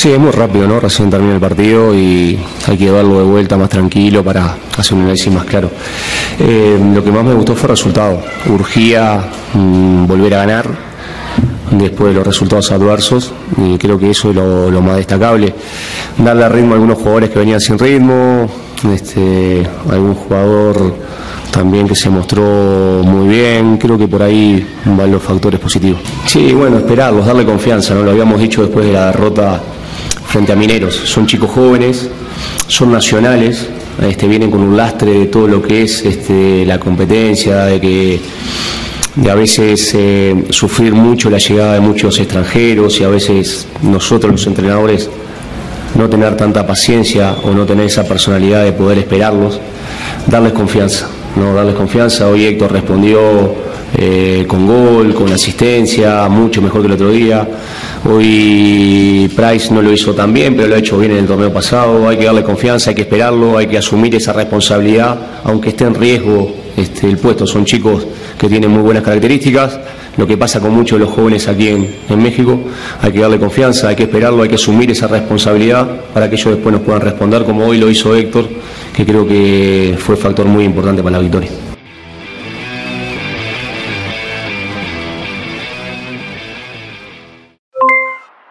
Sí, es muy rápido, ¿no? Recién termina el partido y hay que llevarlo de vuelta más tranquilo para hacer un análisis más claro. Eh, lo que más me gustó fue el resultado. Urgía mm, volver a ganar después de los resultados adversos y creo que eso es lo, lo más destacable. Darle ritmo a algunos jugadores que venían sin ritmo, este, algún jugador también que se mostró muy bien, creo que por ahí van los factores positivos. Sí, bueno, esperarlos, darle confianza, ¿no? Lo habíamos dicho después de la derrota frente a Mineros. Son chicos jóvenes, son nacionales, este, vienen con un lastre de todo lo que es este, la competencia, de que de a veces eh, sufrir mucho la llegada de muchos extranjeros y a veces nosotros los entrenadores no tener tanta paciencia o no tener esa personalidad de poder esperarlos, darles confianza, no darles confianza. Hoy Héctor respondió eh, con gol, con asistencia, mucho mejor que el otro día. Hoy Price no lo hizo tan bien, pero lo ha hecho bien en el torneo pasado. Hay que darle confianza, hay que esperarlo, hay que asumir esa responsabilidad, aunque esté en riesgo este, el puesto. Son chicos que tienen muy buenas características. Lo que pasa con muchos de los jóvenes aquí en, en México, hay que darle confianza, hay que esperarlo, hay que asumir esa responsabilidad para que ellos después nos puedan responder, como hoy lo hizo Héctor, que creo que fue factor muy importante para la victoria.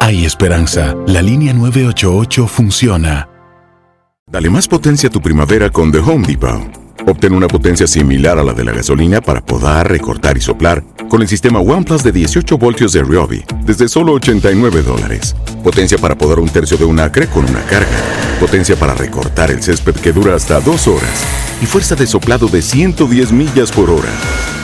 Hay esperanza. La línea 988 funciona. Dale más potencia a tu primavera con The Home Depot. Obtén una potencia similar a la de la gasolina para podar, recortar y soplar con el sistema OnePlus de 18 voltios de Ryobi desde solo 89 dólares. Potencia para podar un tercio de un acre con una carga. Potencia para recortar el césped que dura hasta dos horas. Y fuerza de soplado de 110 millas por hora.